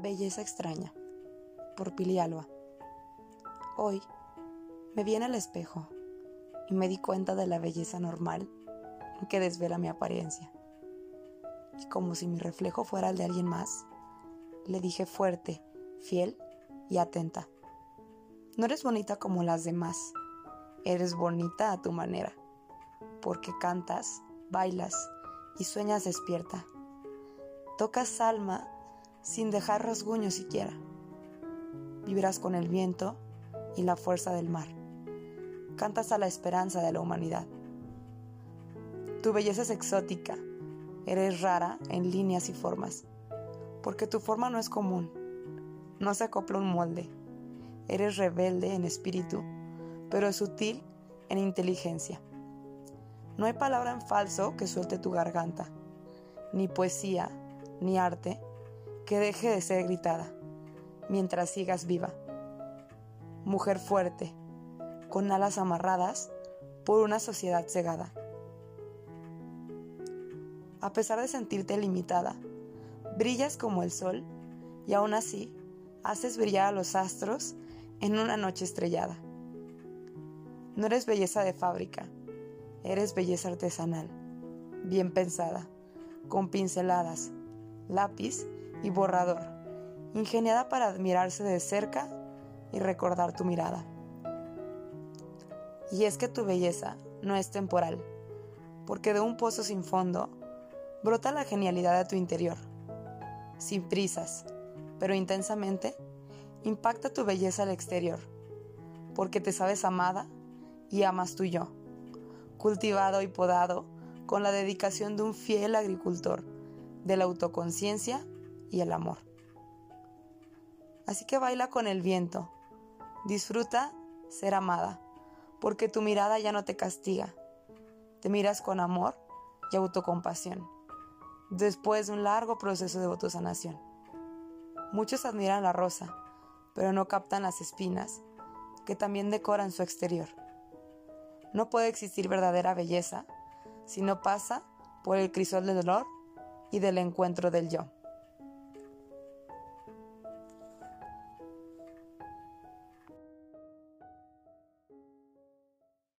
Belleza extraña por Pili Alba. Hoy me vi en el espejo y me di cuenta de la belleza normal que desvela mi apariencia. Y como si mi reflejo fuera el de alguien más, le dije fuerte, fiel y atenta. No eres bonita como las demás, eres bonita a tu manera, porque cantas, bailas y sueñas despierta. Tocas alma sin dejar rasguño siquiera. Vivirás con el viento y la fuerza del mar. Cantas a la esperanza de la humanidad. Tu belleza es exótica, eres rara en líneas y formas, porque tu forma no es común, no se acopla un molde. Eres rebelde en espíritu, pero sutil en inteligencia. No hay palabra en falso que suelte tu garganta, ni poesía, ni arte que deje de ser gritada mientras sigas viva. Mujer fuerte, con alas amarradas por una sociedad cegada. A pesar de sentirte limitada, brillas como el sol y aún así haces brillar a los astros en una noche estrellada. No eres belleza de fábrica, eres belleza artesanal, bien pensada, con pinceladas, lápiz y borrador, ingeniada para admirarse de cerca y recordar tu mirada. Y es que tu belleza no es temporal, porque de un pozo sin fondo brota la genialidad de tu interior. Sin prisas, pero intensamente, impacta tu belleza al exterior, porque te sabes amada y amas tu yo, cultivado y podado con la dedicación de un fiel agricultor de la autoconciencia y el amor. Así que baila con el viento, disfruta ser amada, porque tu mirada ya no te castiga, te miras con amor y autocompasión, después de un largo proceso de autosanación. Muchos admiran la rosa, pero no captan las espinas que también decoran su exterior. No puede existir verdadera belleza si no pasa por el crisol del dolor y del encuentro del yo.